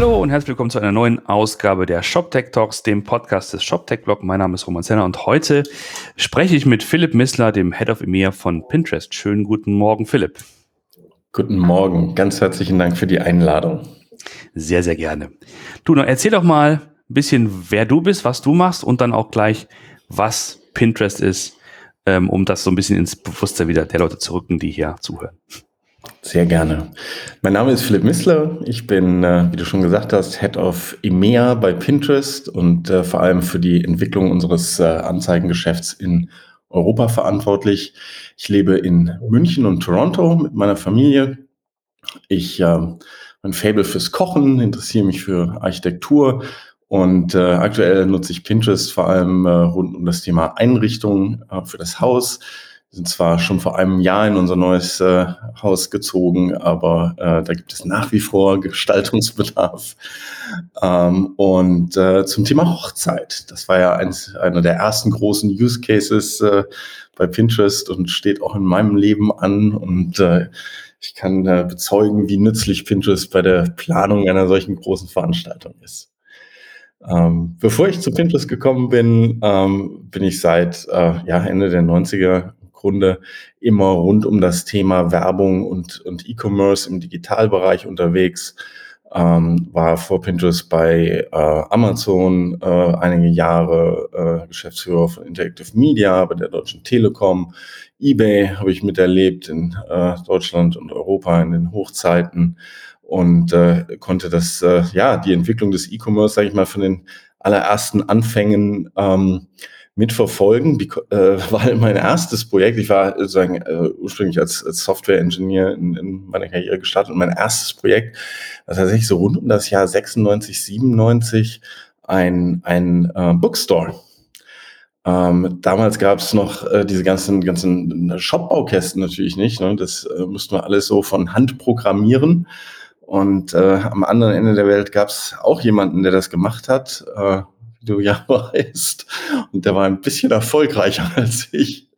Hallo und herzlich willkommen zu einer neuen Ausgabe der ShopTech Talks, dem Podcast des ShopTech Blog. Mein Name ist Roman Zenner und heute spreche ich mit Philipp Missler, dem Head of EMEA von Pinterest. Schönen guten Morgen, Philipp. Guten Morgen. Ganz herzlichen Dank für die Einladung. Sehr, sehr gerne. Du, erzähl doch mal ein bisschen, wer du bist, was du machst und dann auch gleich, was Pinterest ist, ähm, um das so ein bisschen ins Bewusstsein wieder der Leute zu rücken, die hier zuhören. Sehr gerne. Mein Name ist Philipp Missler. Ich bin, äh, wie du schon gesagt hast, Head of EMEA bei Pinterest und äh, vor allem für die Entwicklung unseres äh, Anzeigengeschäfts in Europa verantwortlich. Ich lebe in München und Toronto mit meiner Familie. Ich äh, mein Fable fürs Kochen, interessiere mich für Architektur und aktuell nutze ich Pinterest vor allem rund um das Thema Einrichtung für das Haus sind zwar schon vor einem Jahr in unser neues äh, Haus gezogen, aber äh, da gibt es nach wie vor Gestaltungsbedarf. Ähm, und äh, zum Thema Hochzeit. Das war ja eins, einer der ersten großen Use Cases äh, bei Pinterest und steht auch in meinem Leben an. Und äh, ich kann äh, bezeugen, wie nützlich Pinterest bei der Planung einer solchen großen Veranstaltung ist. Ähm, bevor ich zu Pinterest gekommen bin, ähm, bin ich seit äh, ja, Ende der 90er Grunde immer rund um das Thema Werbung und, und E-Commerce im Digitalbereich unterwegs. Ähm, war vor Pinterest bei äh, Amazon äh, einige Jahre äh, Geschäftsführer von Interactive Media bei der Deutschen Telekom. eBay habe ich miterlebt in äh, Deutschland und Europa in den Hochzeiten und äh, konnte das, äh, ja, die Entwicklung des E-Commerce, sage ich mal, von den allerersten Anfängen ähm, mitverfolgen, äh, weil mein erstes Projekt, ich war sozusagen äh, ursprünglich als, Software-Engineer in, in meiner Karriere gestartet und mein erstes Projekt war tatsächlich so rund um das Jahr 96, 97 ein, ein äh, Bookstore. Ähm, damals gab es noch äh, diese ganzen, ganzen Shop-Baukästen natürlich nicht. Ne? Das äh, mussten wir alles so von Hand programmieren. Und äh, am anderen Ende der Welt gab es auch jemanden, der das gemacht hat. Äh, du ja weißt. Und der war ein bisschen erfolgreicher als ich.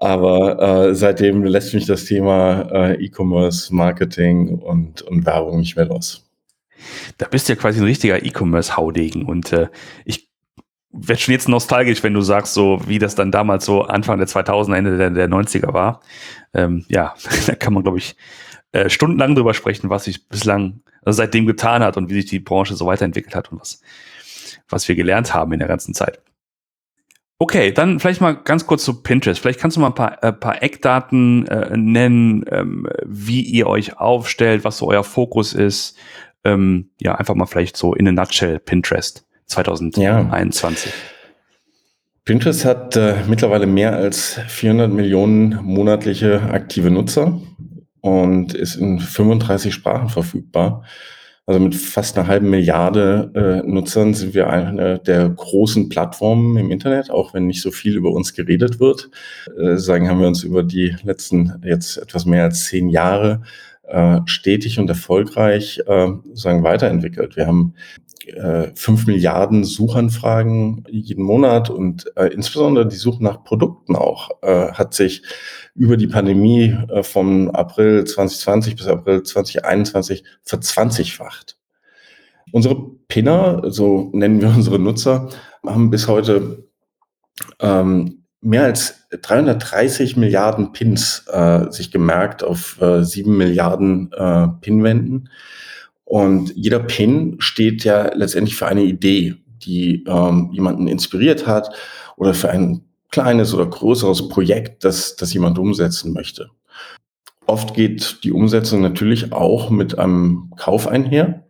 Aber äh, seitdem lässt mich das Thema äh, E-Commerce, Marketing und, und Werbung nicht mehr los. Da bist du ja quasi ein richtiger E-Commerce-Haudegen. Und äh, ich werde schon jetzt nostalgisch, wenn du sagst, so wie das dann damals so Anfang der 2000er, Ende der, der 90er war. Ähm, ja, da kann man, glaube ich, äh, stundenlang drüber sprechen, was sich bislang also seitdem getan hat und wie sich die Branche so weiterentwickelt hat und was was wir gelernt haben in der ganzen Zeit. Okay, dann vielleicht mal ganz kurz zu Pinterest. Vielleicht kannst du mal ein paar, äh, paar Eckdaten äh, nennen, ähm, wie ihr euch aufstellt, was so euer Fokus ist. Ähm, ja, einfach mal vielleicht so in a nutshell Pinterest 2021. Ja. Pinterest hat äh, mittlerweile mehr als 400 Millionen monatliche aktive Nutzer und ist in 35 Sprachen verfügbar. Also mit fast einer halben Milliarde äh, Nutzern sind wir eine der großen Plattformen im Internet, auch wenn nicht so viel über uns geredet wird. Äh, sagen haben wir uns über die letzten jetzt etwas mehr als zehn Jahre äh, stetig und erfolgreich äh, sagen weiterentwickelt. Wir haben äh, 5 Milliarden Suchanfragen jeden Monat und äh, insbesondere die Suche nach Produkten auch äh, hat sich über die Pandemie äh, vom April 2020 bis April 2021 verzwanzigfacht. Unsere Pinner, so nennen wir unsere Nutzer, haben bis heute ähm, mehr als 330 Milliarden Pins äh, sich gemerkt auf äh, 7 Milliarden äh, Pinwänden. Und jeder Pin steht ja letztendlich für eine Idee, die ähm, jemanden inspiriert hat oder für ein kleines oder größeres Projekt, das, das jemand umsetzen möchte. Oft geht die Umsetzung natürlich auch mit einem Kauf einher.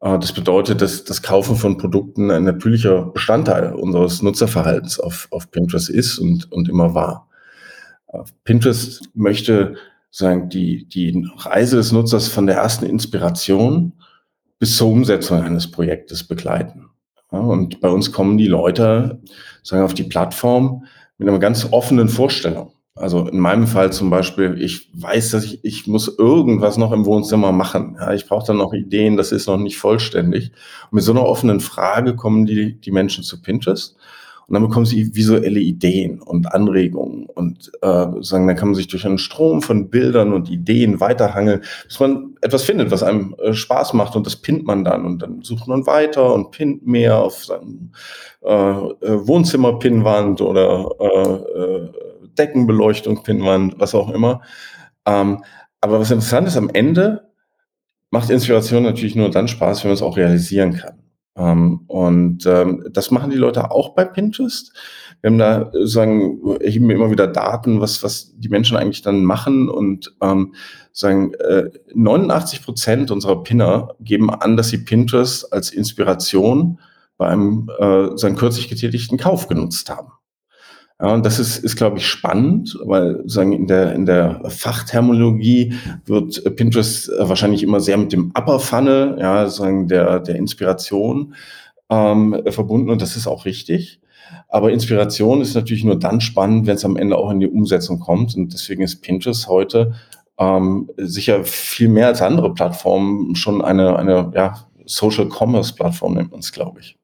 Äh, das bedeutet, dass das Kaufen von Produkten ein natürlicher Bestandteil unseres Nutzerverhaltens auf, auf Pinterest ist und, und immer war. Äh, Pinterest möchte sagen, die, die Reise des Nutzers von der ersten Inspiration bis zur Umsetzung eines Projektes begleiten. Ja, und bei uns kommen die Leute sagen auf die Plattform mit einer ganz offenen Vorstellung. Also in meinem Fall zum Beispiel, ich weiß, dass ich, ich muss irgendwas noch im Wohnzimmer machen. Ja, ich brauche dann noch Ideen, das ist noch nicht vollständig. Und mit so einer offenen Frage kommen die, die Menschen zu Pinterest Und dann bekommen sie visuelle Ideen und Anregungen und äh, sagen, dann kann man sich durch einen Strom von Bildern und Ideen weiterhangeln, bis man etwas findet, was einem äh, Spaß macht und das pinnt man dann und dann sucht man weiter und pinnt mehr auf seinem äh, äh, Wohnzimmer-Pinnwand oder äh, äh, Deckenbeleuchtung-Pinnwand, was auch immer. Ähm, aber was interessant ist, am Ende macht Inspiration natürlich nur dann Spaß, wenn man es auch realisieren kann. Ähm, und ähm, das machen die Leute auch bei Pinterest. Wir haben da sagen, erheben wir immer wieder Daten, was, was die Menschen eigentlich dann machen und ähm, sagen, äh, 89 Prozent unserer Pinner geben an, dass sie Pinterest als Inspiration bei einem äh, seinen kürzlich getätigten Kauf genutzt haben. Ja, und das ist, ist glaube ich, spannend, weil sagen in der in der Fachterminologie wird Pinterest wahrscheinlich immer sehr mit dem Upper Funnel, ja, sagen der der Inspiration ähm, verbunden und das ist auch richtig. Aber Inspiration ist natürlich nur dann spannend, wenn es am Ende auch in die Umsetzung kommt und deswegen ist Pinterest heute ähm, sicher viel mehr als andere Plattformen schon eine eine ja, Social Commerce Plattform nennt man es, glaube ich.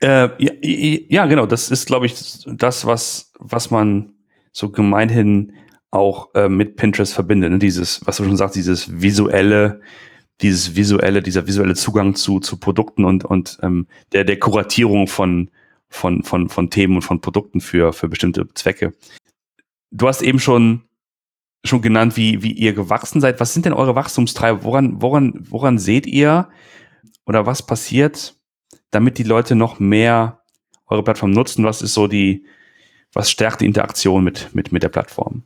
Äh, ja, ja, genau. Das ist, glaube ich, das, was, was man so gemeinhin auch äh, mit Pinterest verbindet. Ne? Dieses, was du schon sagst, dieses visuelle, dieses visuelle, dieser visuelle Zugang zu, zu Produkten und, und ähm, der, der Kuratierung von, von, von, von Themen und von Produkten für, für bestimmte Zwecke. Du hast eben schon, schon genannt, wie, wie ihr gewachsen seid. Was sind denn eure Wachstumstreiber? Woran, woran, woran seht ihr oder was passiert, damit die Leute noch mehr eure Plattform nutzen? Was ist so die, was stärkt die Interaktion mit, mit, mit der Plattform?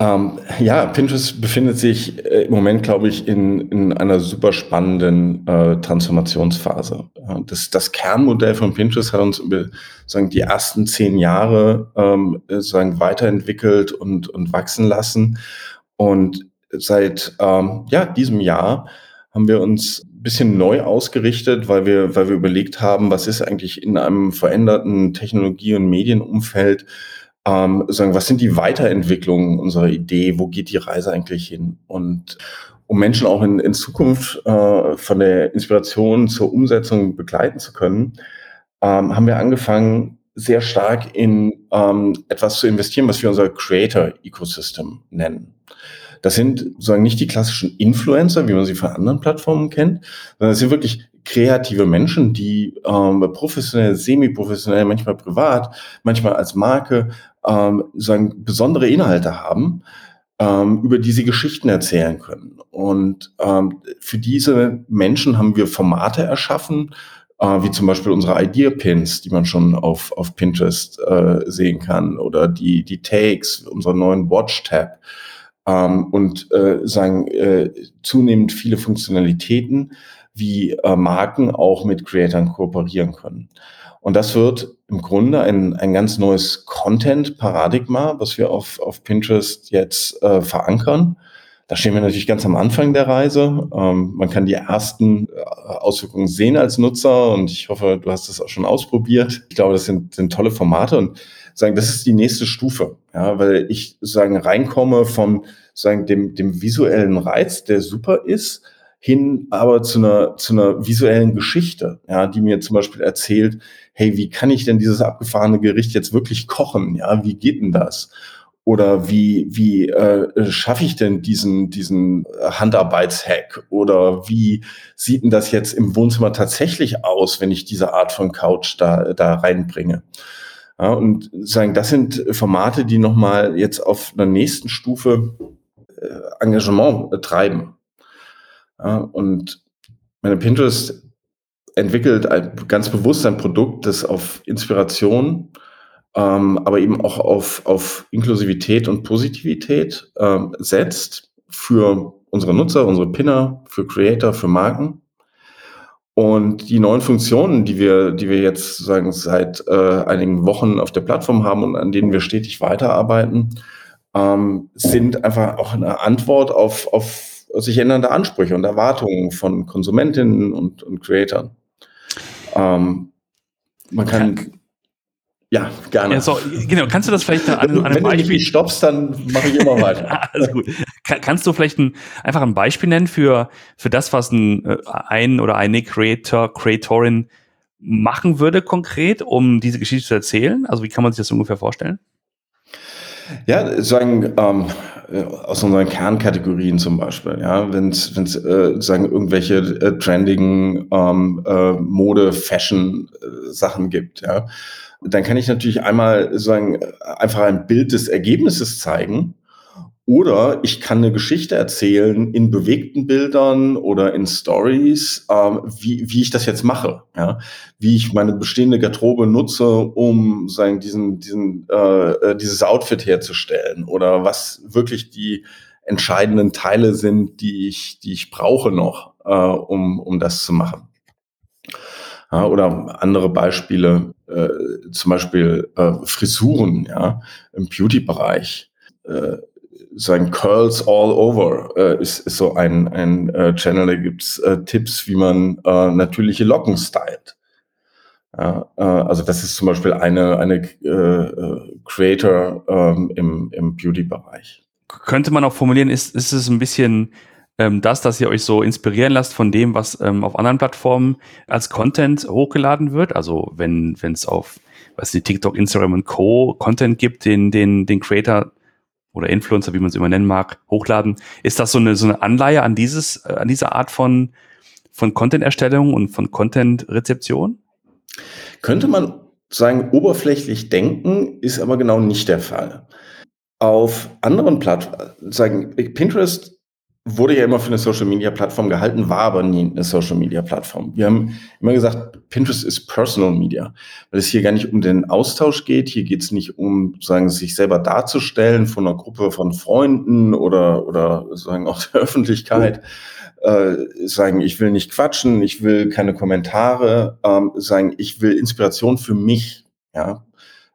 Ähm, ja, Pinterest befindet sich äh, im Moment, glaube ich, in, in einer super spannenden äh, Transformationsphase. Das, das Kernmodell von Pinterest hat uns über sagen, die ersten zehn Jahre ähm, sagen, weiterentwickelt und, und wachsen lassen. Und seit ähm, ja, diesem Jahr haben wir uns bisschen neu ausgerichtet, weil wir, weil wir überlegt haben, was ist eigentlich in einem veränderten Technologie- und Medienumfeld, ähm, sagen, was sind die Weiterentwicklungen unserer Idee, wo geht die Reise eigentlich hin? Und um Menschen auch in, in Zukunft äh, von der Inspiration zur Umsetzung begleiten zu können, ähm, haben wir angefangen, sehr stark in ähm, etwas zu investieren, was wir unser Creator Ecosystem nennen. Das sind sozusagen nicht die klassischen Influencer, wie man sie von anderen Plattformen kennt, sondern es sind wirklich kreative Menschen, die ähm, professionell, semi-professionell, manchmal privat, manchmal als Marke ähm, sagen, besondere Inhalte haben, ähm, über die sie Geschichten erzählen können. Und ähm, für diese Menschen haben wir Formate erschaffen, äh, wie zum Beispiel unsere Idea-Pins, die man schon auf, auf Pinterest äh, sehen kann, oder die, die Takes, unseren neuen Watch-Tab ähm, und äh, sagen äh, zunehmend viele Funktionalitäten, wie äh, Marken auch mit Creatoren kooperieren können. Und das wird im Grunde ein, ein ganz neues Content-Paradigma, was wir auf, auf Pinterest jetzt äh, verankern. Da stehen wir natürlich ganz am Anfang der Reise. Ähm, man kann die ersten äh, Auswirkungen sehen als Nutzer und ich hoffe, du hast das auch schon ausprobiert. Ich glaube, das sind, sind tolle Formate und sagen, das ist die nächste Stufe, ja, weil ich sagen reinkomme von sagen dem dem visuellen Reiz, der super ist, hin aber zu einer zu einer visuellen Geschichte, ja, die mir zum Beispiel erzählt, hey, wie kann ich denn dieses abgefahrene Gericht jetzt wirklich kochen, ja, wie geht denn das? Oder wie, wie äh, schaffe ich denn diesen, diesen Handarbeitshack? Oder wie sieht denn das jetzt im Wohnzimmer tatsächlich aus, wenn ich diese Art von Couch da, da reinbringe? Ja, und sagen, das sind Formate, die nochmal jetzt auf einer nächsten Stufe äh, Engagement treiben. Ja, und meine Pinterest entwickelt ein, ganz bewusst ein Produkt, das auf Inspiration, ähm, aber eben auch auf, auf Inklusivität und Positivität ähm, setzt für unsere Nutzer, unsere Pinner, für Creator, für Marken. Und die neuen Funktionen, die wir, die wir jetzt sagen seit äh, einigen Wochen auf der Plattform haben und an denen wir stetig weiterarbeiten, ähm, sind einfach auch eine Antwort auf, auf sich ändernde Ansprüche und Erwartungen von Konsumentinnen und, und Creatoren. Ähm, man kann ja, gerne. Ja, so, genau, kannst du das vielleicht an, an einem Wenn Beispiel... du mich stoppst, dann mache ich immer weiter. Alles gut. Kann, kannst du vielleicht ein, einfach ein Beispiel nennen für, für das, was ein, äh, ein oder eine Creator, Creatorin machen würde konkret, um diese Geschichte zu erzählen? Also wie kann man sich das ungefähr vorstellen? Ja, sagen ähm, äh, aus unseren Kernkategorien zum Beispiel, ja, wenn es äh, sagen irgendwelche äh, trendigen ähm, äh, Mode, Fashion äh, Sachen gibt, ja, dann kann ich natürlich einmal sagen einfach ein Bild des Ergebnisses zeigen oder ich kann eine Geschichte erzählen in bewegten Bildern oder in Stories, ähm, wie, wie ich das jetzt mache, ja? wie ich meine bestehende Garderobe nutze, um sagen, diesen, diesen, äh, äh, dieses Outfit herzustellen oder was wirklich die entscheidenden Teile sind, die ich, die ich brauche noch, äh, um, um das zu machen. Ja, oder andere Beispiele, äh, zum Beispiel äh, Frisuren ja, im Beauty-Bereich. Äh, sagen Curls All Over äh, ist, ist so ein, ein äh, Channel, da gibt's äh, Tipps, wie man äh, natürliche Locken stylt. Ja, äh, also das ist zum Beispiel eine, eine äh, äh, Creator ähm, im, im Beauty-Bereich. Könnte man auch formulieren, ist, ist es ein bisschen ähm, das, dass ihr euch so inspirieren lasst von dem, was ähm, auf anderen Plattformen als Content hochgeladen wird? Also wenn es auf was die TikTok, Instagram und Co. Content gibt, den, den, den Creator oder Influencer, wie man es immer nennen mag, hochladen. Ist das so eine, so eine Anleihe an dieses, äh, an diese Art von, von Content-Erstellung und von Content-Rezeption? Könnte man sagen, oberflächlich denken, ist aber genau nicht der Fall. Auf anderen Plattformen, sagen, Pinterest wurde ja immer für eine Social Media Plattform gehalten, war aber nie eine Social Media Plattform. Wir haben immer gesagt, Pinterest ist Personal Media, weil es hier gar nicht um den Austausch geht. Hier geht es nicht um, sagen, sich selber darzustellen von einer Gruppe von Freunden oder, oder sagen auch der Öffentlichkeit. Äh, sagen, ich will nicht quatschen, ich will keine Kommentare, ähm, sagen, ich will Inspiration für mich. Ja,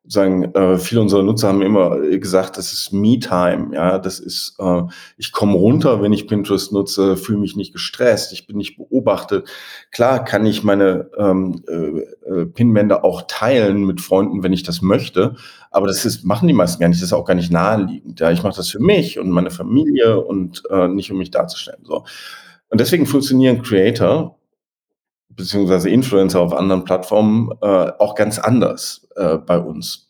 sagen, äh, viele unserer Nutzer haben immer gesagt, das ist Me-Time, ja, das ist, äh, ich komme runter, wenn ich Pinterest nutze, fühle mich nicht gestresst, ich bin nicht beobachtet. Klar kann ich meine ähm, äh, äh, Pinwände auch teilen mit Freunden, wenn ich das möchte, aber das ist, machen die meisten gar nicht, das ist auch gar nicht naheliegend. Ja, ich mache das für mich und meine Familie und äh, nicht um mich darzustellen. So. Und deswegen funktionieren Creator beziehungsweise Influencer auf anderen Plattformen äh, auch ganz anders äh, bei uns.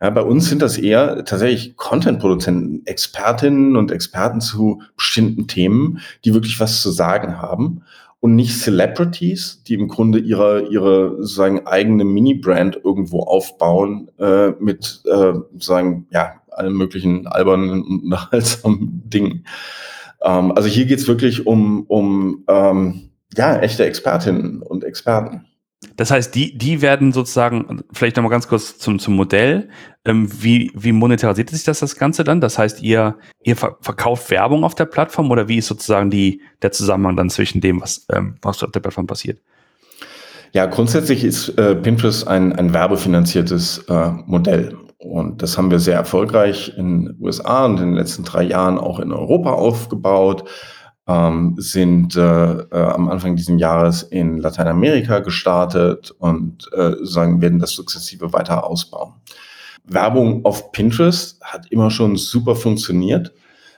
Ja, bei uns sind das eher tatsächlich Content-Produzenten, Expertinnen und Experten zu bestimmten Themen, die wirklich was zu sagen haben und nicht Celebrities, die im Grunde ihre, ihre sozusagen eigene Mini-Brand irgendwo aufbauen äh, mit äh, sagen, ja, allen möglichen albernen und unterhaltsamen Dingen. Ähm, also hier geht's wirklich um, um ähm, ja, echte Expertinnen und Experten. Das heißt, die, die werden sozusagen, vielleicht nochmal ganz kurz zum, zum Modell, ähm, wie, wie monetarisiert sich das, das Ganze dann? Das heißt, ihr, ihr verkauft Werbung auf der Plattform oder wie ist sozusagen die, der Zusammenhang dann zwischen dem, was, ähm, was auf der Plattform passiert? Ja, grundsätzlich ist äh, Pinterest ein, ein werbefinanziertes äh, Modell. Und das haben wir sehr erfolgreich in den USA und in den letzten drei Jahren auch in Europa aufgebaut ähm, sind äh, äh, am Anfang dieses Jahres in Lateinamerika gestartet und äh, sagen, werden das sukzessive weiter ausbauen. Werbung auf Pinterest hat immer schon super funktioniert,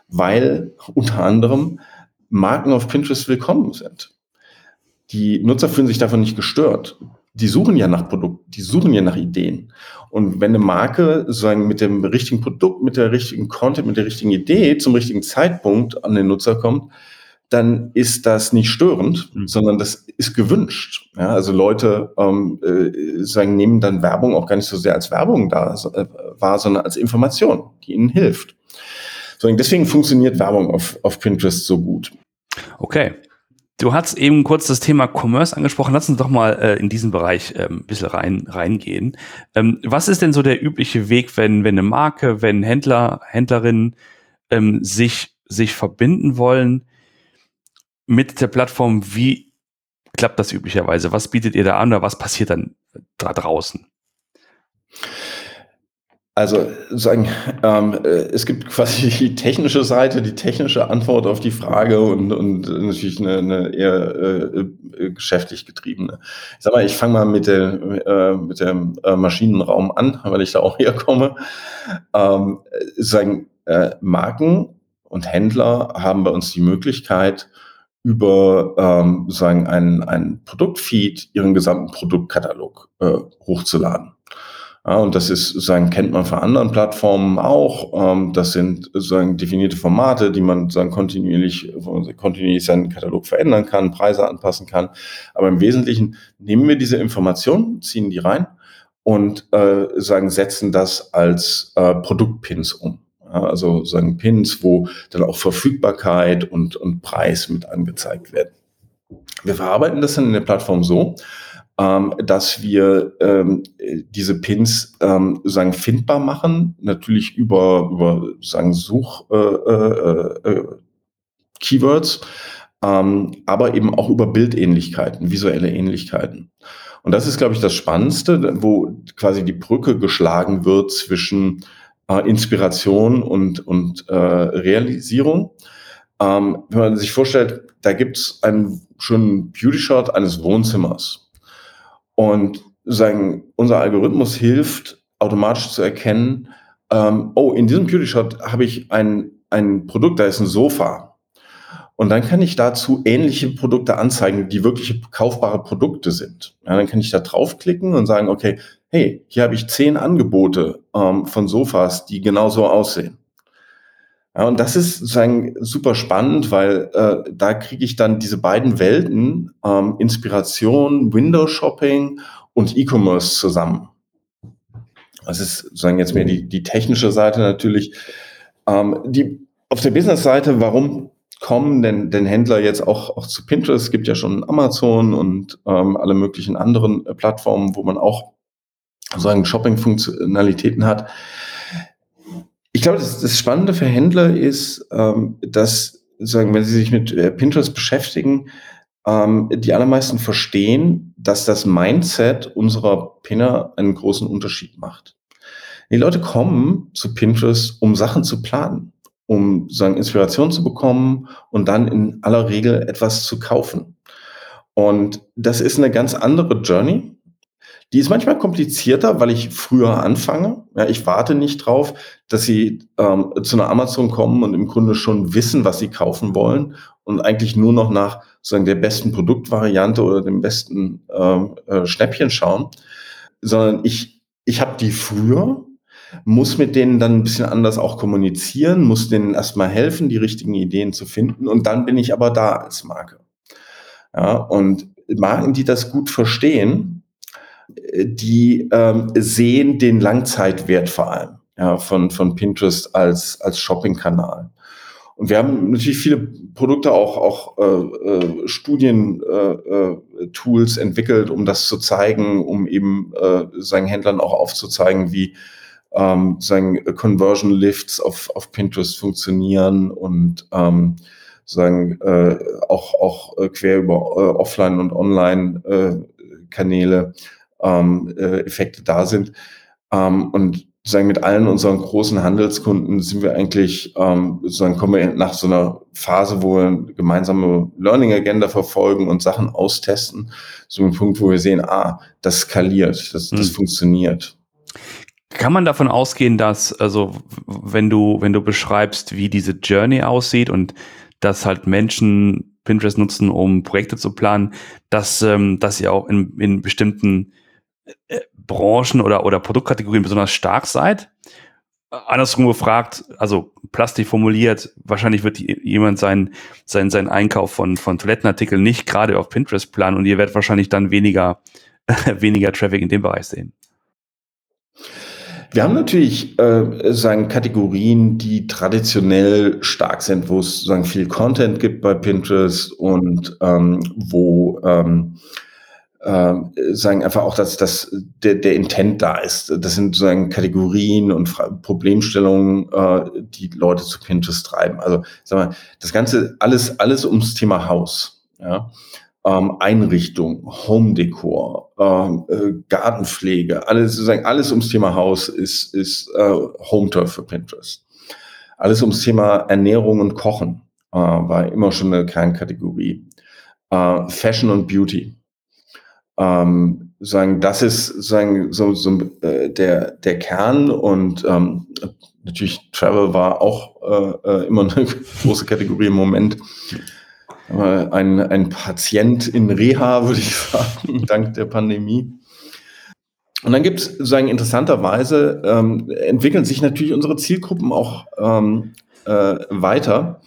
weil unter anderem Marken auf Pinterest willkommen sind. Die Nutzer fühlen sich davon nicht gestört. Die suchen ja nach Produkten, die suchen ja nach Ideen. Und wenn eine Marke sozusagen mit dem richtigen Produkt, mit der richtigen Content, mit der richtigen Idee zum richtigen Zeitpunkt an den Nutzer kommt, dann ist das nicht störend, mhm. sondern das ist gewünscht. Ja, also Leute ähm, äh, sagen, nehmen dann Werbung auch gar nicht so sehr als Werbung da äh, wahr, sondern als Information, die ihnen hilft. So, deswegen funktioniert Werbung auf, auf Pinterest so gut. Okay. Du hast eben kurz das Thema Commerce angesprochen. Lass uns doch mal äh, in diesen Bereich ähm, ein bisschen rein, reingehen. Ähm, was ist denn so der übliche Weg, wenn, wenn eine Marke, wenn Händler, Händlerinnen ähm, sich, sich verbinden wollen? Mit der Plattform, wie klappt das üblicherweise? Was bietet ihr da an oder was passiert dann da draußen? Also sagen, ähm, äh, es gibt quasi die technische Seite, die technische Antwort auf die Frage und, und natürlich eine, eine eher äh, äh geschäftlich getriebene. Ich sag mal, ich fange mal mit, der, äh, mit dem äh, Maschinenraum an, weil ich da auch herkomme. Ähm, sagen, Marken und Händler haben bei uns die Möglichkeit, über ähm, sagen ein, ein Produktfeed ihren gesamten Produktkatalog äh, hochzuladen. Ja, und das ist sozusagen, kennt man von anderen Plattformen auch. Ähm, das sind sozusagen definierte Formate, die man sozusagen kontinuierlich, kontinuierlich seinen Katalog verändern kann, Preise anpassen kann. Aber im Wesentlichen nehmen wir diese Informationen, ziehen die rein und äh, sagen, setzen das als äh, Produktpins um. Also sagen Pins, wo dann auch Verfügbarkeit und, und Preis mit angezeigt werden. Wir verarbeiten das dann in der Plattform so, ähm, dass wir ähm, diese Pins ähm, sagen findbar machen, natürlich über über sagen Such äh, äh, äh, Keywords, ähm, aber eben auch über Bildähnlichkeiten, visuelle Ähnlichkeiten. Und das ist, glaube ich, das Spannendste, wo quasi die Brücke geschlagen wird zwischen äh, Inspiration und, und äh, Realisierung. Ähm, wenn man sich vorstellt, da gibt es einen schönen Beauty-Shot eines Wohnzimmers. Und sagen, unser Algorithmus hilft, automatisch zu erkennen, ähm, oh, in diesem Beauty Shot habe ich ein, ein Produkt, da ist ein Sofa. Und dann kann ich dazu ähnliche Produkte anzeigen, die wirklich kaufbare Produkte sind. Ja, dann kann ich da draufklicken und sagen, okay, hey, hier habe ich zehn Angebote ähm, von Sofas, die genau so aussehen. Ja, und das ist sozusagen super spannend, weil äh, da kriege ich dann diese beiden Welten, ähm, Inspiration, Window Shopping und E-Commerce zusammen. Das ist sozusagen jetzt mehr die, die technische Seite natürlich. Ähm, die, auf der Business-Seite, warum kommen denn, denn Händler jetzt auch, auch zu Pinterest? Es gibt ja schon Amazon und ähm, alle möglichen anderen äh, Plattformen, wo man auch sozusagen Shopping-Funktionalitäten hat. Ich glaube, das, das Spannende für Händler ist, ähm, dass, sagen, wenn sie sich mit äh, Pinterest beschäftigen, ähm, die allermeisten verstehen, dass das Mindset unserer Pinner einen großen Unterschied macht. Die Leute kommen zu Pinterest, um Sachen zu planen, um sagen Inspiration zu bekommen und dann in aller Regel etwas zu kaufen. Und das ist eine ganz andere Journey, die ist manchmal komplizierter, weil ich früher anfange. Ja, ich warte nicht drauf, dass sie ähm, zu einer Amazon kommen und im Grunde schon wissen, was sie kaufen wollen und eigentlich nur noch nach sozusagen der besten Produktvariante oder dem besten ähm, äh, Schnäppchen schauen, sondern ich, ich habe die früher, muss mit denen dann ein bisschen anders auch kommunizieren, muss denen erstmal helfen, die richtigen Ideen zu finden und dann bin ich aber da als Marke. Ja, und Marken, die das gut verstehen, die ähm, sehen den Langzeitwert vor allem ja, von, von Pinterest als, als Shopping-Kanal. Und wir haben natürlich viele Produkte, auch, auch äh, äh, Studien-Tools äh, äh entwickelt, um das zu zeigen, um eben äh, seinen Händlern auch aufzuzeigen, wie ähm, sagen Conversion Lifts auf, auf Pinterest funktionieren und ähm, sagen äh, auch, auch äh, quer über äh, Offline- und Online-Kanäle ähm, äh, Effekte da sind. Ähm, und sagen mit allen unseren großen Handelskunden sind wir eigentlich ähm, sozusagen kommen wir nach so einer Phase, wo wir eine gemeinsame Learning Agenda verfolgen und Sachen austesten, so ein Punkt, wo wir sehen, ah, das skaliert, das, das hm. funktioniert. Kann man davon ausgehen, dass, also, wenn du, wenn du beschreibst, wie diese Journey aussieht und dass halt Menschen Pinterest nutzen, um Projekte zu planen, dass, ähm, dass ihr auch in, in bestimmten äh, Branchen oder, oder Produktkategorien besonders stark seid? Andersrum gefragt, also plastisch formuliert, wahrscheinlich wird jemand seinen, seinen, seinen Einkauf von, von Toilettenartikeln nicht gerade auf Pinterest planen und ihr werdet wahrscheinlich dann weniger, weniger Traffic in dem Bereich sehen. Wir haben natürlich äh, sagen Kategorien, die traditionell stark sind, wo es sagen viel Content gibt bei Pinterest und ähm, wo ähm, äh, sagen einfach auch, dass, dass der, der Intent da ist. Das sind sozusagen Kategorien und Fra Problemstellungen, äh, die Leute zu Pinterest treiben. Also sag mal, das Ganze, alles, alles ums Thema Haus. Ja? Ähm, Einrichtung, Home Decor, äh, Gartenpflege, alles sozusagen alles ums Thema Haus ist, ist äh, Home Turf für Pinterest. Alles ums Thema Ernährung und Kochen äh, war immer schon eine Kernkategorie. Äh, Fashion und Beauty ähm, sagen, das ist sagen, so, so äh, der, der Kern und ähm, natürlich Travel war auch äh, äh immer eine große Kategorie im Moment. Ein, ein Patient in Reha, würde ich sagen, dank der Pandemie. Und dann gibt es sozusagen interessanterweise, ähm, entwickeln sich natürlich unsere Zielgruppen auch ähm, äh, weiter.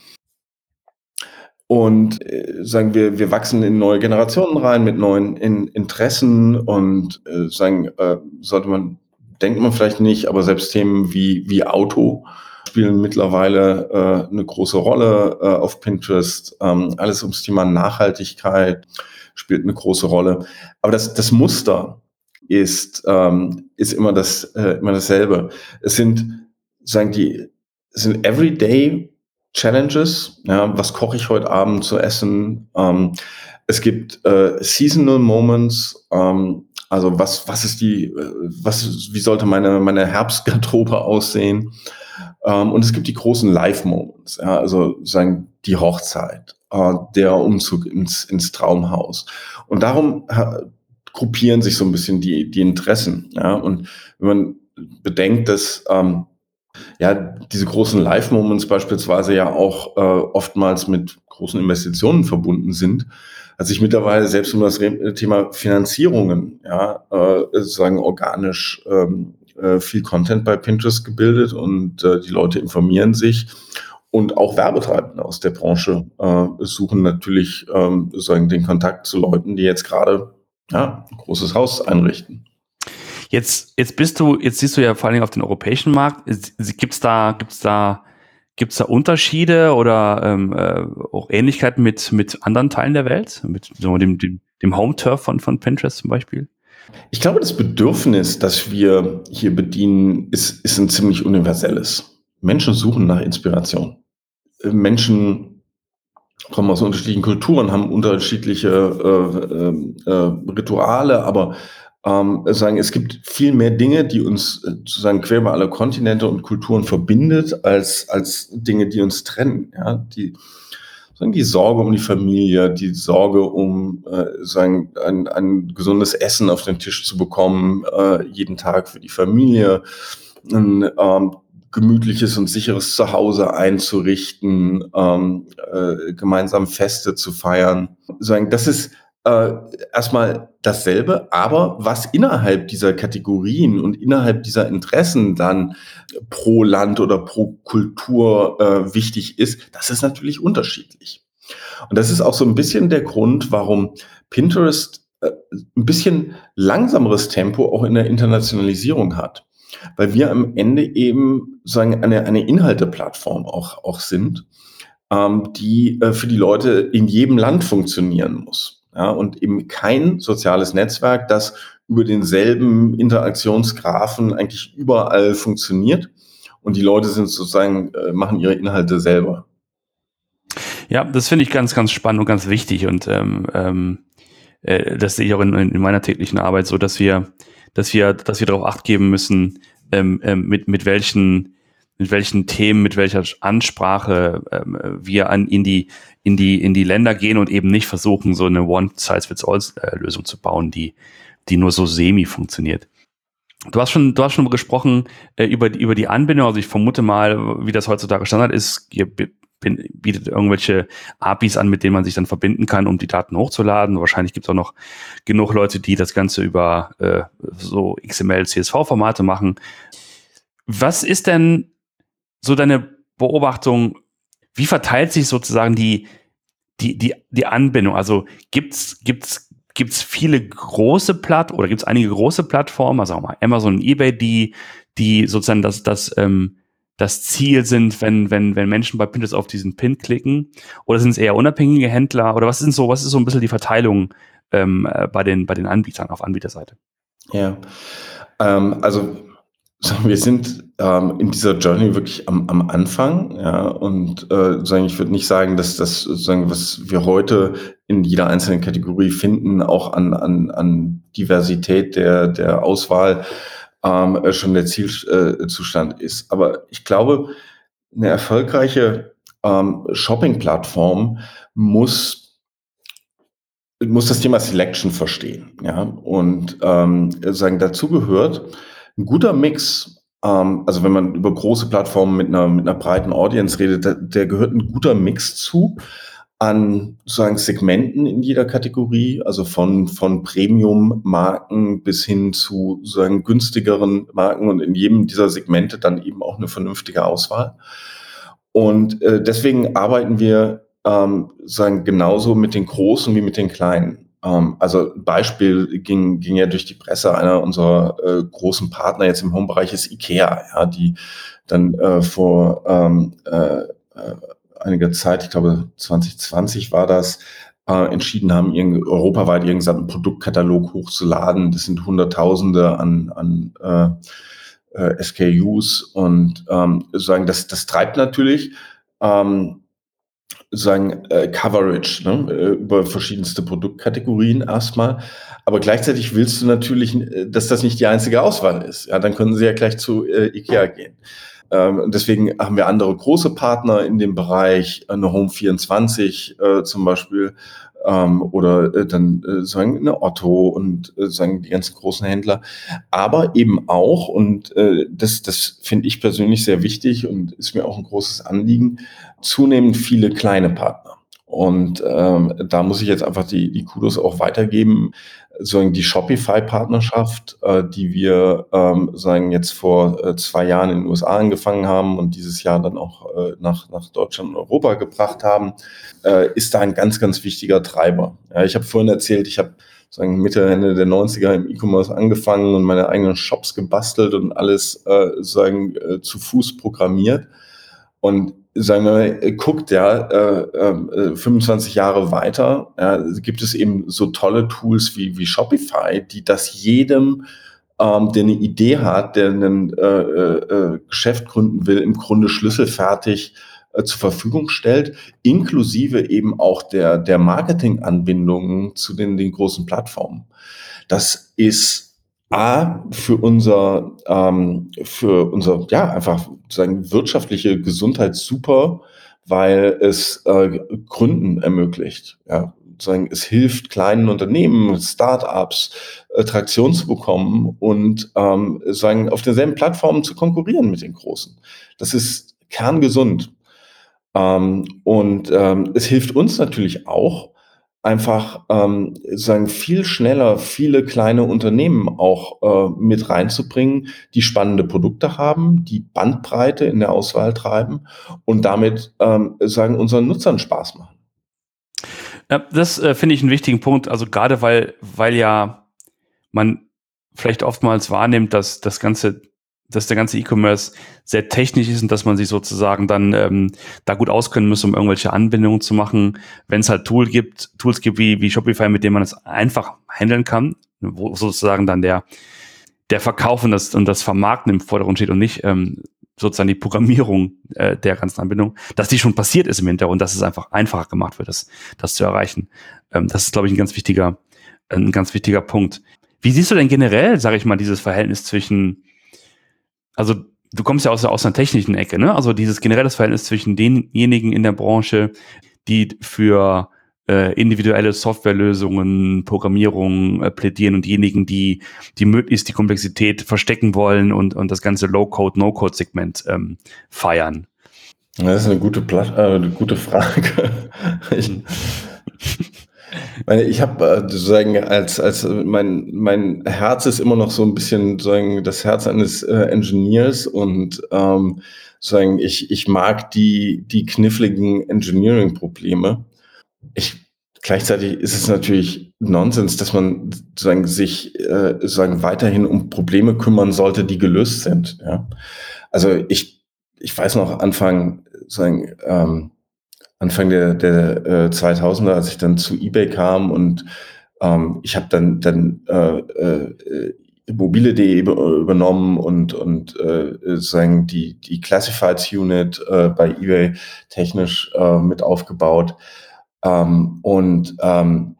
Und äh, sagen wir, wir wachsen in neue Generationen rein mit neuen in Interessen und äh, sagen, äh, sollte man, denkt man vielleicht nicht, aber selbst Themen wie, wie Auto spielen mittlerweile äh, eine große Rolle äh, auf Pinterest. Ähm, alles ums Thema Nachhaltigkeit spielt eine große Rolle. Aber das, das Muster ist, ähm, ist immer, das, äh, immer dasselbe. Es sind, sagen die, es sind Everyday Challenges. Ja, was koche ich heute Abend zu essen? Ähm, es gibt äh, Seasonal Moments. Ähm, also was, was ist die, äh, was, wie sollte meine, meine Herbstgarderobe aussehen? Ähm, und es gibt die großen Live-Moments, ja, also sagen die Hochzeit, äh, der Umzug ins, ins Traumhaus. Und darum äh, gruppieren sich so ein bisschen die, die Interessen. Ja, und wenn man bedenkt, dass ähm, ja, diese großen Live-Moments beispielsweise ja auch äh, oftmals mit großen Investitionen verbunden sind, hat sich mittlerweile selbst um das Thema Finanzierungen, ja, äh, sozusagen organisch ähm, äh, viel Content bei Pinterest gebildet und äh, die Leute informieren sich. Und auch Werbetreibende aus der Branche äh, suchen natürlich ähm, sozusagen den Kontakt zu Leuten, die jetzt gerade ja, ein großes Haus einrichten. Jetzt, jetzt bist du, jetzt siehst du ja vor allen Dingen auf den europäischen Markt. Gibt's da, gibt's da, gibt's da Unterschiede oder ähm, äh, auch Ähnlichkeiten mit, mit anderen Teilen der Welt? Mit so dem, dem, dem Home-Turf von, von Pinterest zum Beispiel? Ich glaube, das Bedürfnis, das wir hier bedienen, ist, ist ein ziemlich universelles. Menschen suchen nach Inspiration. Menschen kommen aus unterschiedlichen Kulturen, haben unterschiedliche äh, äh, äh, Rituale, aber ähm, sagen, es gibt viel mehr Dinge, die uns äh, sozusagen quer über alle Kontinente und Kulturen verbindet, als, als Dinge, die uns trennen. Ja? Die, sagen, die Sorge um die Familie, die Sorge um äh, sagen, ein, ein gesundes Essen auf den Tisch zu bekommen, äh, jeden Tag für die Familie, ein ähm, gemütliches und sicheres Zuhause einzurichten, ähm, äh, gemeinsam Feste zu feiern. Sagen, das ist äh, erstmal dasselbe, aber was innerhalb dieser Kategorien und innerhalb dieser Interessen dann pro Land oder pro Kultur äh, wichtig ist, das ist natürlich unterschiedlich. Und das ist auch so ein bisschen der Grund, warum Pinterest äh, ein bisschen langsameres Tempo auch in der Internationalisierung hat. Weil wir am Ende eben sagen eine, eine Inhalteplattform auch, auch sind, ähm, die äh, für die Leute in jedem Land funktionieren muss ja, und eben kein soziales Netzwerk, das über denselben Interaktionsgraphen eigentlich überall funktioniert und die Leute sind sozusagen, äh, machen ihre Inhalte selber. Ja, das finde ich ganz, ganz spannend und ganz wichtig und ähm, ähm, äh, das sehe ich auch in, in meiner täglichen Arbeit so, dass wir, dass wir, dass wir darauf acht geben müssen, ähm, ähm, mit, mit welchen mit welchen Themen, mit welcher Ansprache ähm, wir an, in, die, in, die, in die Länder gehen und eben nicht versuchen, so eine One-Size-Fits-All-Lösung zu bauen, die, die nur so semi funktioniert. Du hast schon, du hast schon gesprochen äh, über, die, über die Anbindung. Also ich vermute mal, wie das heutzutage Standard ist, ihr bietet irgendwelche APIs an, mit denen man sich dann verbinden kann, um die Daten hochzuladen. Wahrscheinlich gibt es auch noch genug Leute, die das Ganze über äh, so XML, CSV-Formate machen. Was ist denn so deine Beobachtung, wie verteilt sich sozusagen die, die, die, die Anbindung? Also gibt's, gibt's, gibt's viele große Platt oder gibt's einige große Plattformen, also auch mal Amazon und eBay, die, die sozusagen das, das, ähm, das Ziel sind, wenn, wenn, wenn Menschen bei Pinterest auf diesen Pin klicken? Oder sind es eher unabhängige Händler? Oder was sind so, was ist so ein bisschen die Verteilung ähm, äh, bei, den, bei den Anbietern auf Anbieterseite? Ja, ähm, also wir sind ähm, in dieser Journey wirklich am, am Anfang, ja, und äh, sagen, ich würde nicht sagen, dass das sagen, was wir heute in jeder einzelnen Kategorie finden, auch an, an, an Diversität der, der Auswahl ähm, schon der Zielzustand äh, ist. Aber ich glaube, eine erfolgreiche ähm, Shopping-Plattform muss muss das Thema Selection verstehen, ja, und ähm, sagen dazu gehört ein guter Mix, ähm, also wenn man über große Plattformen mit einer, mit einer breiten Audience redet, da, der gehört ein guter Mix zu an sozusagen Segmenten in jeder Kategorie, also von, von Premium-Marken bis hin zu sozusagen günstigeren Marken und in jedem dieser Segmente dann eben auch eine vernünftige Auswahl. Und äh, deswegen arbeiten wir ähm, sagen genauso mit den Großen wie mit den Kleinen. Ähm, also Beispiel ging, ging ja durch die Presse, einer unserer äh, großen Partner jetzt im Home-Bereich ist IKEA, ja, die dann äh, vor ähm, äh, äh einiger Zeit, ich glaube 2020 war das, äh, entschieden haben, ihren, europaweit ihren gesamten Produktkatalog hochzuladen. Das sind Hunderttausende an, an äh, äh, SKUs und ähm, sagen, das, das treibt natürlich ähm, sagen äh, Coverage ne, äh, über verschiedenste Produktkategorien erstmal. Aber gleichzeitig willst du natürlich, äh, dass das nicht die einzige Auswahl ist. Ja, dann können sie ja gleich zu äh, IKEA gehen. Ähm, deswegen haben wir andere große Partner in dem Bereich, eine Home 24 äh, zum Beispiel, ähm, oder äh, dann äh, sagen eine Otto und äh, sagen die ganzen großen Händler. Aber eben auch, und äh, das, das finde ich persönlich sehr wichtig und ist mir auch ein großes Anliegen, zunehmend viele kleine Partner. Und ähm, da muss ich jetzt einfach die, die Kudos auch weitergeben sagen die Shopify-Partnerschaft, äh, die wir ähm, sagen jetzt vor äh, zwei Jahren in den USA angefangen haben und dieses Jahr dann auch äh, nach, nach Deutschland und Europa gebracht haben, äh, ist da ein ganz, ganz wichtiger Treiber. Ja, ich habe vorhin erzählt, ich habe sagen Mitte, Ende der 90er im E-Commerce angefangen und meine eigenen Shops gebastelt und alles äh, sagen äh, zu Fuß programmiert. Und sagen wir mal, guckt ja äh, äh, 25 Jahre weiter, ja, gibt es eben so tolle Tools wie, wie Shopify, die das jedem, ähm, der eine Idee hat, der ein äh, äh, Geschäft gründen will, im Grunde schlüsselfertig äh, zur Verfügung stellt, inklusive eben auch der, der Marketinganbindungen zu den, den großen Plattformen. Das ist A, für unser, ähm, für unser, ja, einfach sagen, wirtschaftliche Gesundheit super, weil es äh, Gründen ermöglicht. Ja, sagen, es hilft kleinen Unternehmen, Startups, äh, Traktion zu bekommen und ähm, sagen, auf derselben Plattform zu konkurrieren mit den Großen. Das ist kerngesund. Ähm, und ähm, es hilft uns natürlich auch, einfach ähm, sagen viel schneller viele kleine Unternehmen auch äh, mit reinzubringen, die spannende Produkte haben, die Bandbreite in der Auswahl treiben und damit ähm, sagen unseren Nutzern Spaß machen. Ja, das äh, finde ich einen wichtigen Punkt. Also gerade weil weil ja man vielleicht oftmals wahrnimmt, dass das ganze dass der ganze E-Commerce sehr technisch ist und dass man sich sozusagen dann ähm, da gut auskennen muss, um irgendwelche Anbindungen zu machen. Wenn es halt Tool gibt, Tools gibt wie, wie Shopify, mit denen man es einfach handeln kann, wo sozusagen dann der, der Verkauf und das, und das Vermarkten im Vordergrund steht und nicht ähm, sozusagen die Programmierung äh, der ganzen Anbindung, dass die schon passiert ist im Hintergrund, dass es einfach einfacher gemacht wird, das, das zu erreichen. Ähm, das ist, glaube ich, ein ganz wichtiger, ein ganz wichtiger Punkt. Wie siehst du denn generell, sage ich mal, dieses Verhältnis zwischen also du kommst ja aus, aus einer technischen Ecke, ne? Also dieses generelle Verhältnis zwischen denjenigen in der Branche, die für äh, individuelle Softwarelösungen, Programmierung äh, plädieren und diejenigen, die, die möglichst die Komplexität verstecken wollen und, und das ganze Low-Code, No-Code-Segment ähm, feiern. Das ist eine gute, Pla äh, eine gute Frage. ich, ich habe äh, sozusagen als, als mein, mein Herz ist immer noch so ein bisschen sozusagen das Herz eines äh, Engineers und ähm, sozusagen ich, ich mag die, die kniffligen Engineering-Probleme. Ich, gleichzeitig ist es natürlich Nonsens, dass man sozusagen sich äh, sozusagen weiterhin um Probleme kümmern sollte, die gelöst sind. Ja? Also ich, ich weiß noch Anfang sozusagen ähm, Anfang der, der äh, 2000er, als ich dann zu eBay kam und ähm, ich habe dann, dann äh, äh, mobile.de übernommen und, und äh, sozusagen die, die Classifieds Unit äh, bei eBay technisch äh, mit aufgebaut. Ähm, und ähm,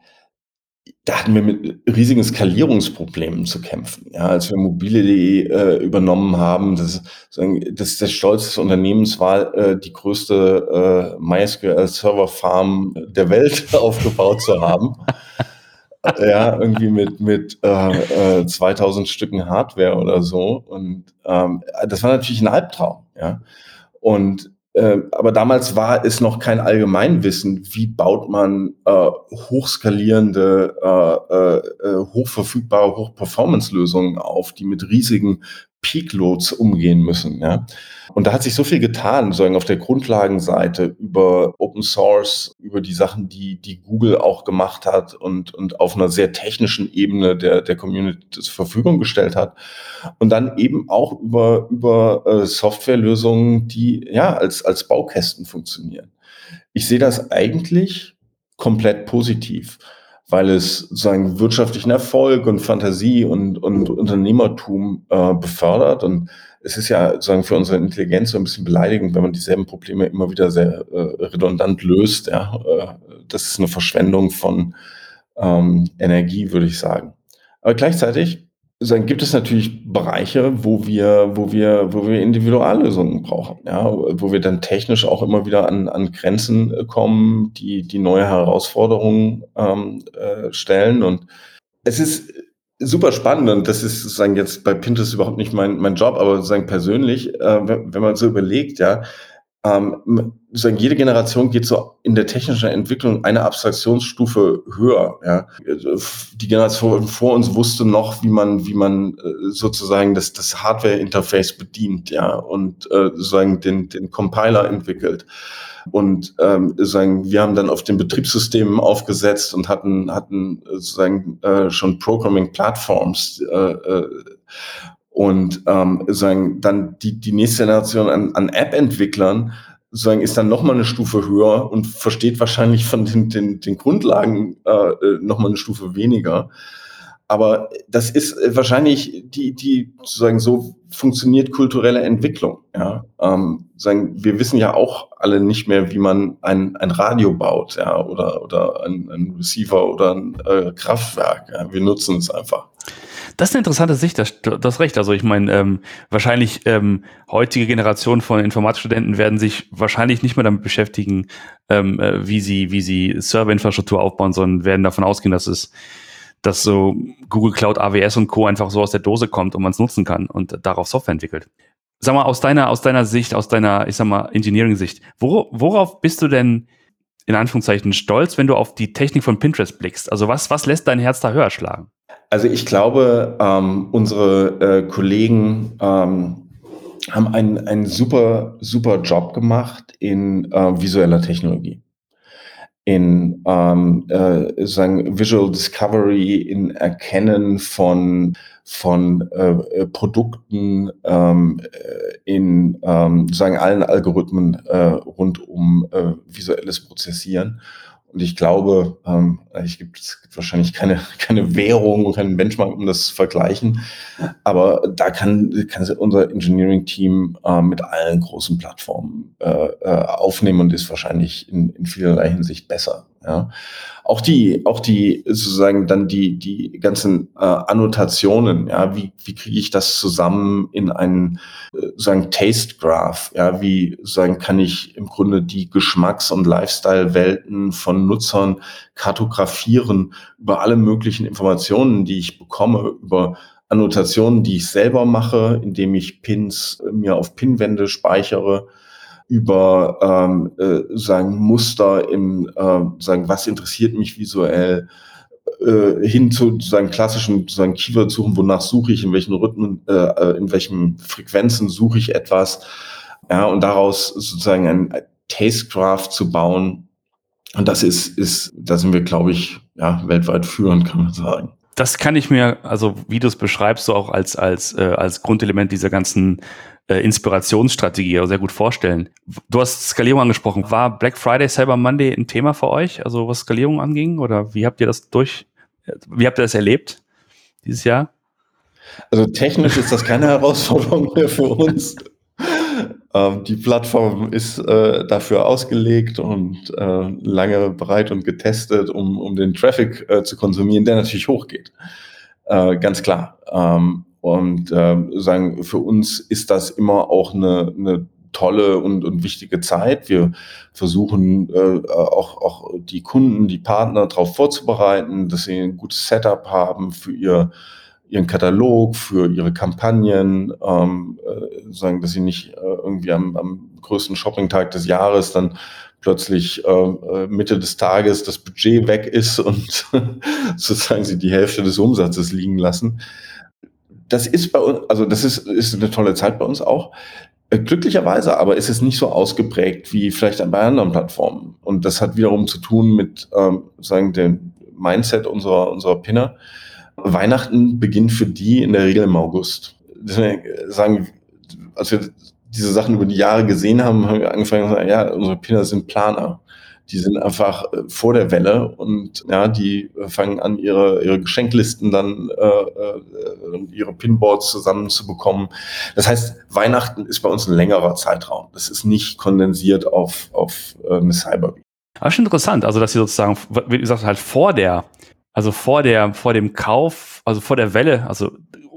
da hatten wir mit riesigen Skalierungsproblemen zu kämpfen. Ja, als wir mobile.de äh, übernommen haben, das, das, das Stolz des Unternehmens war, äh, die größte äh, MySQL-Server-Farm der Welt aufgebaut zu haben. ja, irgendwie mit, mit äh, äh, 2000 Stücken Hardware oder so. Und ähm, das war natürlich ein Albtraum. Ja. Und äh, aber damals war es noch kein Allgemeinwissen, wie baut man äh, hochskalierende, äh, äh, äh hochverfügbare Hochperformance-Lösungen auf, die mit riesigen Peak-Loads umgehen müssen. Ja? Und da hat sich so viel getan, sozusagen auf der Grundlagenseite über Open Source, über die Sachen, die, die Google auch gemacht hat und, und auf einer sehr technischen Ebene der, der Community zur Verfügung gestellt hat. Und dann eben auch über, über äh, Softwarelösungen, die ja als, als Baukästen funktionieren. Ich sehe das eigentlich komplett positiv weil es sozusagen wirtschaftlichen Erfolg und Fantasie und, und Unternehmertum äh, befördert. Und es ist ja sozusagen für unsere Intelligenz so ein bisschen beleidigend, wenn man dieselben Probleme immer wieder sehr äh, redundant löst. Ja? Äh, das ist eine Verschwendung von ähm, Energie, würde ich sagen. Aber gleichzeitig dann gibt es natürlich Bereiche, wo wir, wo wir, wo wir Individuallösungen brauchen, ja, wo wir dann technisch auch immer wieder an, an Grenzen äh, kommen, die, die neue Herausforderungen ähm, äh, stellen. Und es ist super spannend und das ist sozusagen jetzt bei Pinterest überhaupt nicht mein, mein Job, aber sozusagen persönlich, äh, wenn, wenn man so überlegt, ja, ähm, sozusagen jede Generation geht so in der technischen Entwicklung eine Abstraktionsstufe höher. Ja. Die Generation vor uns wusste noch, wie man, wie man äh, sozusagen das, das Hardware-Interface bedient, ja, und äh, sozusagen den, den Compiler entwickelt. Und ähm, sozusagen, wir haben dann auf den Betriebssystemen aufgesetzt und hatten, hatten sozusagen äh, schon Programming Platforms. Äh, äh, und ähm, sagen dann die, die nächste Generation an, an App-Entwicklern sozusagen ist dann nochmal eine Stufe höher und versteht wahrscheinlich von den, den, den Grundlagen äh, äh nochmal eine Stufe weniger. Aber das ist wahrscheinlich die, die sozusagen so funktioniert kulturelle Entwicklung. Ja, ähm, sagen, wir wissen ja auch alle nicht mehr, wie man ein, ein Radio baut, ja, oder oder ein, ein Receiver oder ein äh, Kraftwerk. Ja. Wir nutzen es einfach. Das ist eine interessante Sicht, das, das recht. Also ich meine, ähm, wahrscheinlich ähm, heutige Generationen von Informatikstudenten werden sich wahrscheinlich nicht mehr damit beschäftigen, ähm, äh, wie sie, wie sie Serverinfrastruktur aufbauen, sondern werden davon ausgehen, dass es dass so Google Cloud, AWS und Co. einfach so aus der Dose kommt und man es nutzen kann und darauf Software entwickelt. Sag mal, aus deiner, aus deiner Sicht, aus deiner, ich sag mal, Engineering-Sicht, wor worauf bist du denn in Anführungszeichen stolz, wenn du auf die Technik von Pinterest blickst? Also was, was lässt dein Herz da höher schlagen? Also ich glaube, ähm, unsere äh, Kollegen ähm, haben einen, einen super, super Job gemacht in äh, visueller Technologie. In ähm, äh, sagen Visual Discovery, in Erkennen von, von äh, Produkten, ähm, äh, in ähm, sagen allen Algorithmen äh, rund um äh, visuelles Prozessieren. Und ich glaube, ähm, ich gibt, es gibt wahrscheinlich keine, keine Währung und keinen Benchmark, um das zu vergleichen. Aber da kann, kann unser Engineering-Team äh, mit allen großen Plattformen äh, äh, aufnehmen und ist wahrscheinlich in, in vielerlei Hinsicht besser. Ja. Auch die, auch die sozusagen dann die, die ganzen äh, Annotationen, ja, wie, wie kriege ich das zusammen in einen äh, sagen Taste Graph, ja, wie sagen kann ich im Grunde die Geschmacks- und Lifestyle-Welten von Nutzern kartografieren über alle möglichen Informationen, die ich bekomme, über Annotationen, die ich selber mache, indem ich Pins äh, mir auf Pinwände speichere über ähm, äh, sagen Muster im äh, sagen was interessiert mich visuell äh, hin zu sagen klassischen sagen Keyword suchen wonach suche ich in welchen Rhythmen äh, äh, in welchen Frequenzen suche ich etwas. Ja und daraus sozusagen ein Tastecraft zu bauen. Und das ist ist da sind wir glaube ich ja weltweit führend kann man sagen. Das kann ich mir, also wie du es beschreibst, so auch als, als, äh, als Grundelement dieser ganzen äh, Inspirationsstrategie sehr gut vorstellen. Du hast Skalierung angesprochen. War Black Friday, Cyber Monday ein Thema für euch? Also was Skalierung anging? Oder wie habt ihr das durch, wie habt ihr das erlebt dieses Jahr? Also technisch ist das keine Herausforderung mehr für uns. Ähm, die Plattform ist äh, dafür ausgelegt und äh, lange bereit und getestet, um, um den Traffic äh, zu konsumieren, der natürlich hochgeht. Äh, ganz klar. Ähm, und äh, sagen, für uns ist das immer auch eine, eine tolle und, und wichtige Zeit. Wir versuchen äh, auch, auch die Kunden, die Partner darauf vorzubereiten, dass sie ein gutes Setup haben für ihr ihren Katalog, für ihre Kampagnen, ähm, äh, sagen, dass sie nicht äh, irgendwie am, am größten Shopping-Tag des Jahres dann plötzlich äh, äh Mitte des Tages das Budget weg ist und sozusagen sie die Hälfte des Umsatzes liegen lassen. Das ist bei uns, also das ist, ist eine tolle Zeit bei uns auch. Äh, glücklicherweise aber ist es nicht so ausgeprägt wie vielleicht bei anderen Plattformen. Und das hat wiederum zu tun mit ähm, sagen dem Mindset unserer, unserer Pinner. Weihnachten beginnt für die in der Regel im August. Deswegen sagen, als wir diese Sachen über die Jahre gesehen haben, haben wir angefangen zu sagen, ja, unsere Pinner sind Planer. Die sind einfach äh, vor der Welle und ja, die fangen an, ihre, ihre Geschenklisten dann, äh, äh, ihre Pinboards zusammenzubekommen. Das heißt, Weihnachten ist bei uns ein längerer Zeitraum. Das ist nicht kondensiert auf, auf äh, eine Cyber Week. Aber schon interessant, also dass sie sozusagen, wie gesagt, halt vor der, also vor der, vor dem Kauf, also vor der Welle, also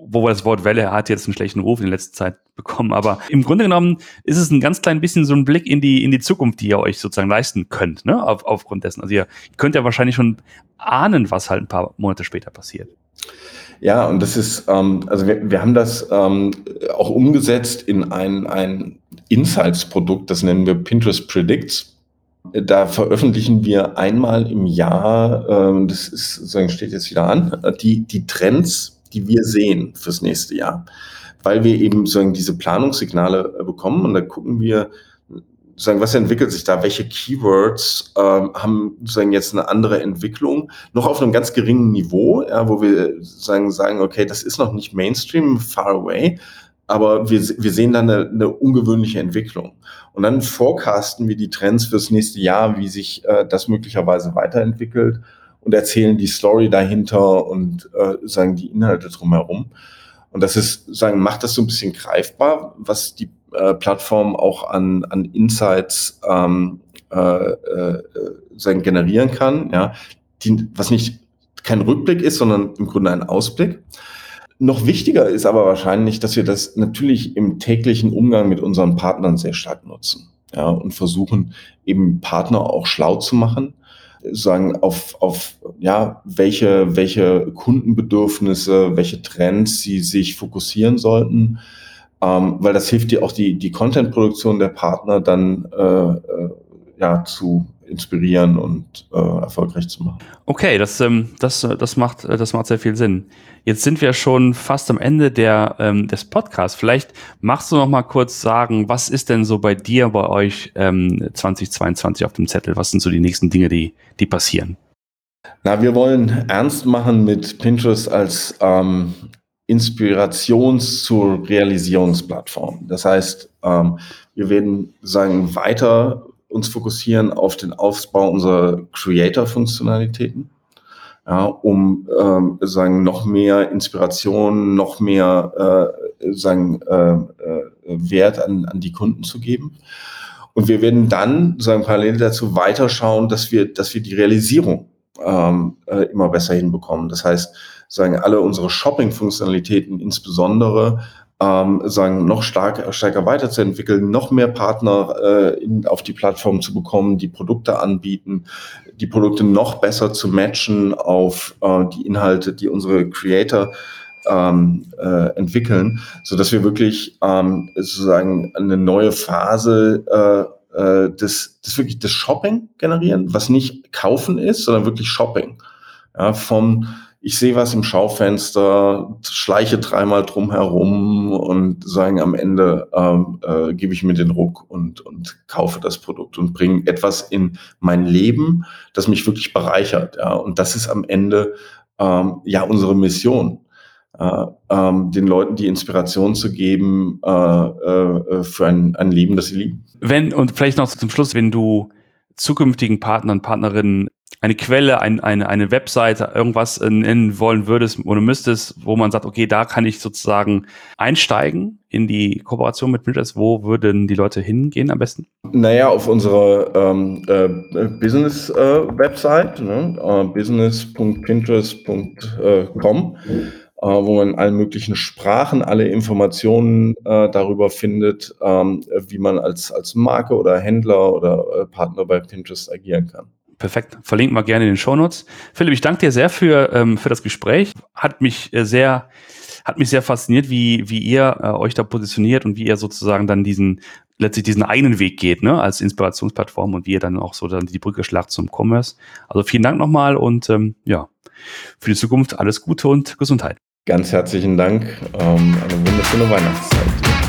wo das Wort Welle hat jetzt einen schlechten Ruf in der letzten Zeit bekommen. Aber im Grunde genommen ist es ein ganz klein bisschen so ein Blick in die, in die Zukunft, die ihr euch sozusagen leisten könnt, ne? Auf, aufgrund dessen. Also ihr könnt ja wahrscheinlich schon ahnen, was halt ein paar Monate später passiert. Ja, und das ist, ähm, also wir, wir haben das ähm, auch umgesetzt in ein, ein Insights-Produkt, das nennen wir Pinterest Predicts. Da veröffentlichen wir einmal im Jahr, ähm, das ist sozusagen steht jetzt wieder an, die, die Trends die wir sehen fürs nächste Jahr. Weil wir eben sozusagen diese Planungssignale äh, bekommen und dann gucken wir, sozusagen, was entwickelt sich da? Welche Keywords ähm, haben sozusagen jetzt eine andere Entwicklung? Noch auf einem ganz geringen Niveau, ja, wo wir sagen, sagen, okay, das ist noch nicht Mainstream, far away, aber wir, wir sehen da eine, eine ungewöhnliche Entwicklung. Und dann forecasten wir die Trends fürs nächste Jahr, wie sich äh, das möglicherweise weiterentwickelt und erzählen die Story dahinter und äh, sagen die Inhalte drumherum. Und das ist, sagen, macht das so ein bisschen greifbar, was die äh, Plattform auch an, an Insights ähm, äh, äh, sagen, generieren kann, ja, die, was nicht kein Rückblick ist, sondern im Grunde ein Ausblick. Noch wichtiger ist aber wahrscheinlich, dass wir das natürlich im täglichen Umgang mit unseren Partnern sehr stark nutzen. Ja, und versuchen eben Partner auch schlau zu machen sagen, auf, auf ja, welche, welche Kundenbedürfnisse, welche Trends sie sich fokussieren sollten, ähm, weil das hilft dir auch die, die Content-Produktion der Partner dann äh, äh, ja, zu inspirieren und äh, erfolgreich zu machen. Okay, das, ähm, das, das, macht, das macht sehr viel Sinn. Jetzt sind wir schon fast am Ende der, ähm, des Podcasts. Vielleicht machst du noch mal kurz sagen, was ist denn so bei dir, bei euch ähm, 2022 auf dem Zettel? Was sind so die nächsten Dinge, die, die passieren? Na, wir wollen ernst machen mit Pinterest als ähm, Inspirations- zur Realisierungsplattform. Das heißt, ähm, wir werden sagen weiter uns fokussieren auf den Aufbau unserer Creator-Funktionalitäten, ja, um ähm, sagen noch mehr Inspiration, noch mehr äh, sagen äh, äh, Wert an, an die Kunden zu geben. Und wir werden dann sagen parallel dazu weiterschauen, dass wir, dass wir die Realisierung ähm, äh, immer besser hinbekommen. Das heißt, sagen alle unsere Shopping-Funktionalitäten insbesondere ähm, sagen, noch stark, stärker weiterzuentwickeln, noch mehr Partner äh, in, auf die Plattform zu bekommen, die Produkte anbieten, die Produkte noch besser zu matchen auf äh, die Inhalte, die unsere Creator ähm, äh, entwickeln, so dass wir wirklich ähm, sozusagen eine neue Phase äh, äh, des, des wirklich des Shopping generieren, was nicht kaufen ist, sondern wirklich Shopping. Ja, vom ich sehe was im Schaufenster, schleiche dreimal drum herum und sagen am Ende ähm, äh, gebe ich mir den Ruck und, und kaufe das Produkt und bringe etwas in mein Leben, das mich wirklich bereichert. Ja. Und das ist am Ende ähm, ja unsere Mission. Äh, ähm, den Leuten die Inspiration zu geben äh, äh, für ein, ein Leben, das sie lieben. Wenn, und vielleicht noch zum Schluss, wenn du zukünftigen Partnern, Partnerinnen eine Quelle, ein, eine, eine Webseite, irgendwas nennen wollen würdest oder müsstest, wo man sagt, okay, da kann ich sozusagen einsteigen in die Kooperation mit Pinterest, wo würden die Leute hingehen am besten? Naja, auf unsere ähm, äh, Business-Website, äh, ne? äh, business.pinterest.com äh, wo man in allen möglichen Sprachen alle Informationen äh, darüber findet, ähm, wie man als, als Marke oder Händler oder äh, Partner bei Pinterest agieren kann. Perfekt. Verlinken wir gerne in den Shownotes. Philipp, ich danke dir sehr für, ähm, für das Gespräch. Hat mich äh, sehr, hat mich sehr fasziniert, wie, wie ihr äh, euch da positioniert und wie ihr sozusagen dann diesen, letztlich diesen einen Weg geht, ne, als Inspirationsplattform und wie ihr dann auch so dann die Brücke schlagt zum Commerce. Also vielen Dank nochmal und ähm, ja, für die Zukunft alles Gute und Gesundheit. Ganz herzlichen Dank. Ähm, eine wunderschöne Weihnachtszeit.